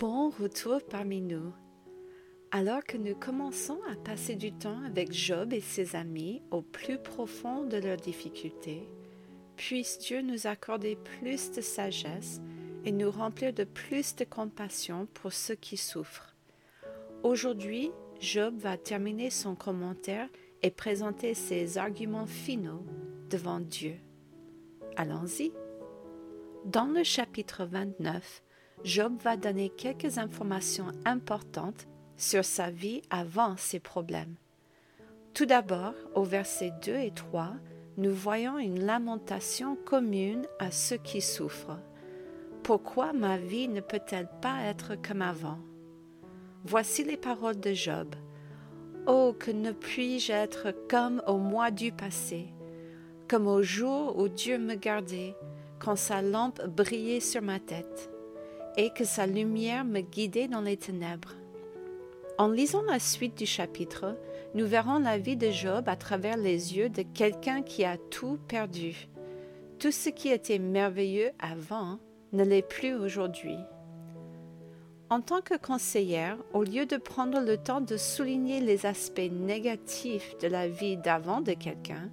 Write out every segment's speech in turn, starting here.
bon retour parmi nous. Alors que nous commençons à passer du temps avec Job et ses amis au plus profond de leurs difficultés, puisse Dieu nous accorder plus de sagesse et nous remplir de plus de compassion pour ceux qui souffrent. Aujourd'hui, Job va terminer son commentaire et présenter ses arguments finaux devant Dieu. Allons-y. Dans le chapitre 29, Job va donner quelques informations importantes sur sa vie avant ses problèmes. Tout d'abord, au verset 2 et 3, nous voyons une lamentation commune à ceux qui souffrent. Pourquoi ma vie ne peut-elle pas être comme avant? Voici les paroles de Job. Oh, que ne puis-je être comme au mois du passé, comme au jour où Dieu me gardait, quand sa lampe brillait sur ma tête et que sa lumière me guidait dans les ténèbres. En lisant la suite du chapitre, nous verrons la vie de Job à travers les yeux de quelqu'un qui a tout perdu. Tout ce qui était merveilleux avant ne l'est plus aujourd'hui. En tant que conseillère, au lieu de prendre le temps de souligner les aspects négatifs de la vie d'avant de quelqu'un,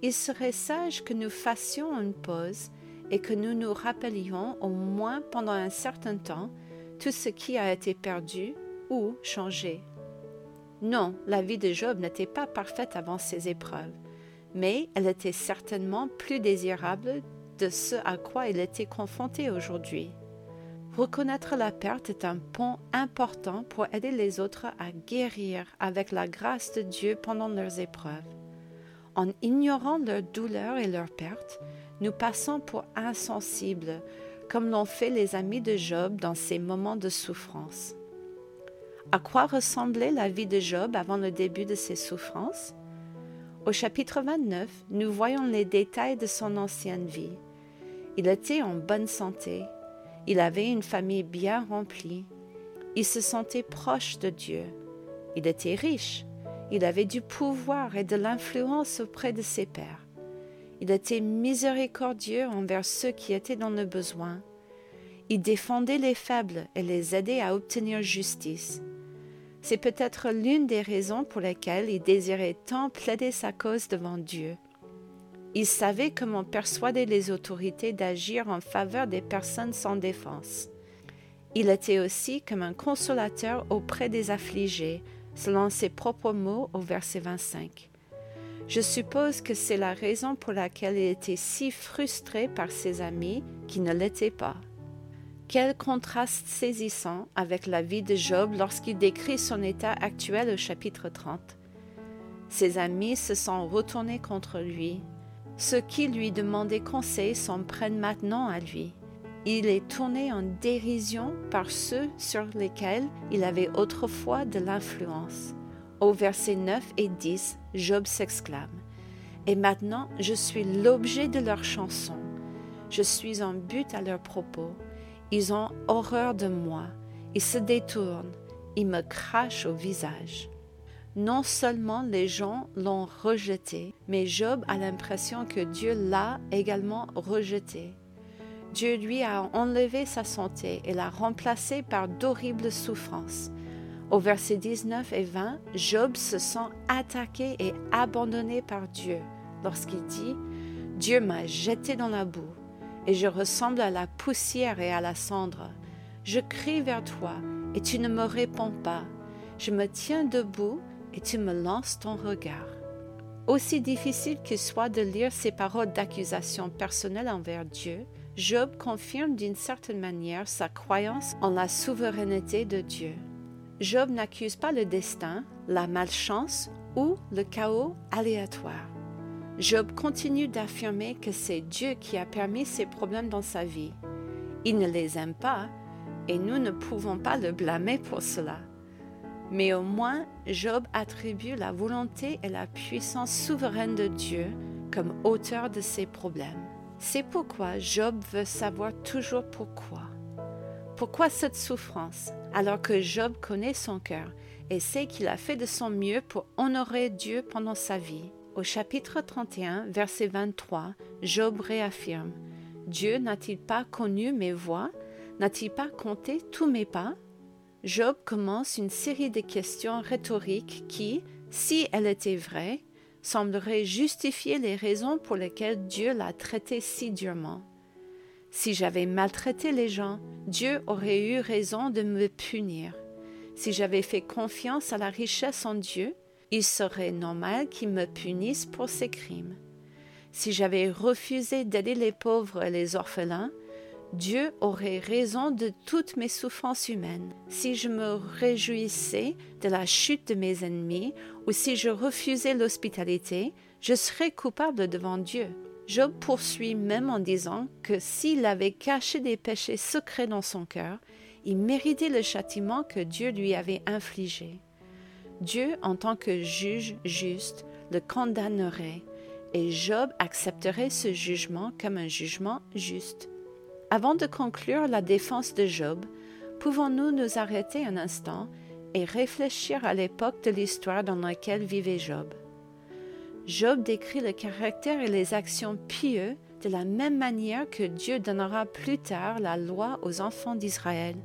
il serait sage que nous fassions une pause et que nous nous rappelions au moins pendant un certain temps tout ce qui a été perdu ou changé. Non, la vie de Job n'était pas parfaite avant ces épreuves, mais elle était certainement plus désirable de ce à quoi il était confronté aujourd'hui. Reconnaître la perte est un pont important pour aider les autres à guérir avec la grâce de Dieu pendant leurs épreuves. En ignorant leur douleur et leur perte, nous passons pour insensibles, comme l'ont fait les amis de Job dans ces moments de souffrance. À quoi ressemblait la vie de Job avant le début de ses souffrances? Au chapitre 29, nous voyons les détails de son ancienne vie. Il était en bonne santé, il avait une famille bien remplie, il se sentait proche de Dieu, il était riche, il avait du pouvoir et de l'influence auprès de ses pères. Il était miséricordieux envers ceux qui étaient dans le besoin. Il défendait les faibles et les aidait à obtenir justice. C'est peut-être l'une des raisons pour lesquelles il désirait tant plaider sa cause devant Dieu. Il savait comment persuader les autorités d'agir en faveur des personnes sans défense. Il était aussi comme un consolateur auprès des affligés, selon ses propres mots au verset 25. Je suppose que c'est la raison pour laquelle il était si frustré par ses amis qui ne l'étaient pas. Quel contraste saisissant avec la vie de Job lorsqu'il décrit son état actuel au chapitre 30. Ses amis se sont retournés contre lui. Ceux qui lui demandaient conseil s'en prennent maintenant à lui. Il est tourné en dérision par ceux sur lesquels il avait autrefois de l'influence. Au verset 9 et 10, Job s'exclame Et maintenant, je suis l'objet de leurs chansons. Je suis en but à leurs propos. Ils ont horreur de moi. Ils se détournent. Ils me crachent au visage. Non seulement les gens l'ont rejeté, mais Job a l'impression que Dieu l'a également rejeté. Dieu lui a enlevé sa santé et l'a remplacé par d'horribles souffrances. Au verset 19 et 20, Job se sent attaqué et abandonné par Dieu lorsqu'il dit Dieu m'a jeté dans la boue et je ressemble à la poussière et à la cendre. Je crie vers toi et tu ne me réponds pas. Je me tiens debout et tu me lances ton regard. Aussi difficile que soit de lire ces paroles d'accusation personnelle envers Dieu, Job confirme d'une certaine manière sa croyance en la souveraineté de Dieu. Job n'accuse pas le destin, la malchance ou le chaos aléatoire. Job continue d'affirmer que c'est Dieu qui a permis ces problèmes dans sa vie. Il ne les aime pas et nous ne pouvons pas le blâmer pour cela. Mais au moins, Job attribue la volonté et la puissance souveraine de Dieu comme auteur de ces problèmes. C'est pourquoi Job veut savoir toujours pourquoi. Pourquoi cette souffrance? Alors que Job connaît son cœur et sait qu'il a fait de son mieux pour honorer Dieu pendant sa vie. Au chapitre 31, verset 23, Job réaffirme. Dieu n'a-t-il pas connu mes voies? N'a-t-il pas compté tous mes pas? Job commence une série de questions rhétoriques qui, si elles étaient vraies, sembleraient justifier les raisons pour lesquelles Dieu l'a traité si durement. Si j'avais maltraité les gens, Dieu aurait eu raison de me punir. Si j'avais fait confiance à la richesse en Dieu, il serait normal qu'il me punisse pour ces crimes. Si j'avais refusé d'aider les pauvres et les orphelins, Dieu aurait raison de toutes mes souffrances humaines. Si je me réjouissais de la chute de mes ennemis ou si je refusais l'hospitalité, je serais coupable devant Dieu. Job poursuit même en disant que s'il avait caché des péchés secrets dans son cœur, il méritait le châtiment que Dieu lui avait infligé. Dieu, en tant que juge juste, le condamnerait, et Job accepterait ce jugement comme un jugement juste. Avant de conclure la défense de Job, pouvons-nous nous arrêter un instant et réfléchir à l'époque de l'histoire dans laquelle vivait Job? Job décrit le caractère et les actions pieux de la même manière que Dieu donnera plus tard la loi aux enfants d'Israël.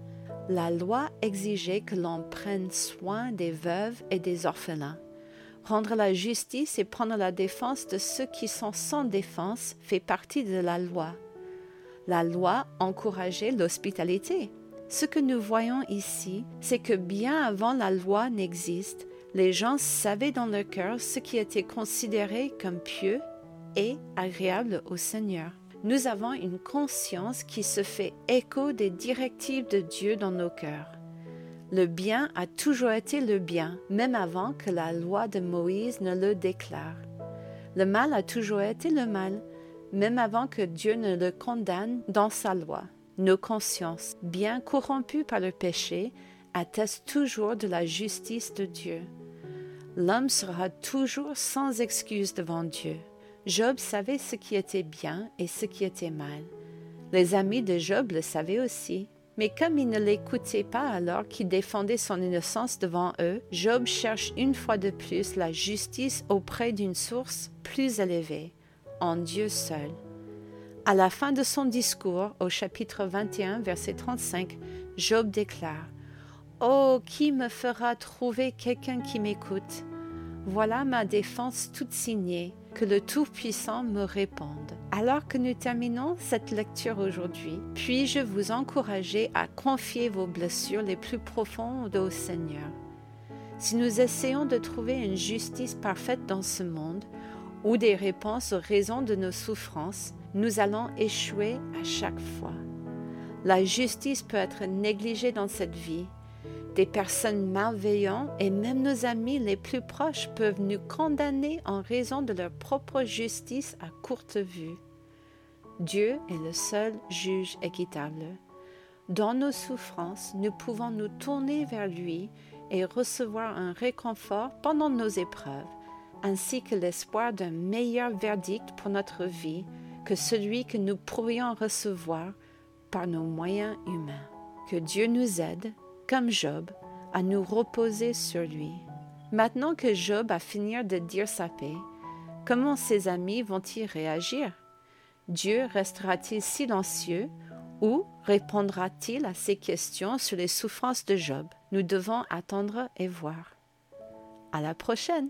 La loi exigeait que l'on prenne soin des veuves et des orphelins. Rendre la justice et prendre la défense de ceux qui sont sans défense fait partie de la loi. La loi encourageait l'hospitalité. Ce que nous voyons ici, c'est que bien avant la loi n'existe, les gens savaient dans leur cœur ce qui était considéré comme pieux et agréable au Seigneur. Nous avons une conscience qui se fait écho des directives de Dieu dans nos cœurs. Le bien a toujours été le bien, même avant que la loi de Moïse ne le déclare. Le mal a toujours été le mal, même avant que Dieu ne le condamne dans sa loi. Nos consciences, bien corrompues par le péché, attestent toujours de la justice de Dieu l'homme sera toujours sans excuse devant Dieu. Job savait ce qui était bien et ce qui était mal. Les amis de Job le savaient aussi. Mais comme ils ne l'écoutaient pas alors qu'il défendait son innocence devant eux, Job cherche une fois de plus la justice auprès d'une source plus élevée, en Dieu seul. À la fin de son discours, au chapitre 21, verset 35, Job déclare Oh, qui me fera trouver quelqu'un qui m'écoute? Voilà ma défense toute signée, que le Tout-Puissant me réponde. Alors que nous terminons cette lecture aujourd'hui, puis-je vous encourager à confier vos blessures les plus profondes au Seigneur? Si nous essayons de trouver une justice parfaite dans ce monde, ou des réponses aux raisons de nos souffrances, nous allons échouer à chaque fois. La justice peut être négligée dans cette vie des personnes malveillantes et même nos amis les plus proches peuvent nous condamner en raison de leur propre justice à courte vue. Dieu est le seul juge équitable. Dans nos souffrances, nous pouvons nous tourner vers lui et recevoir un réconfort pendant nos épreuves, ainsi que l'espoir d'un meilleur verdict pour notre vie que celui que nous pourrions recevoir par nos moyens humains. Que Dieu nous aide comme Job, à nous reposer sur lui. Maintenant que Job a fini de dire sa paix, comment ses amis vont-ils réagir? Dieu restera-t-il silencieux ou répondra-t-il à ces questions sur les souffrances de Job? Nous devons attendre et voir. À la prochaine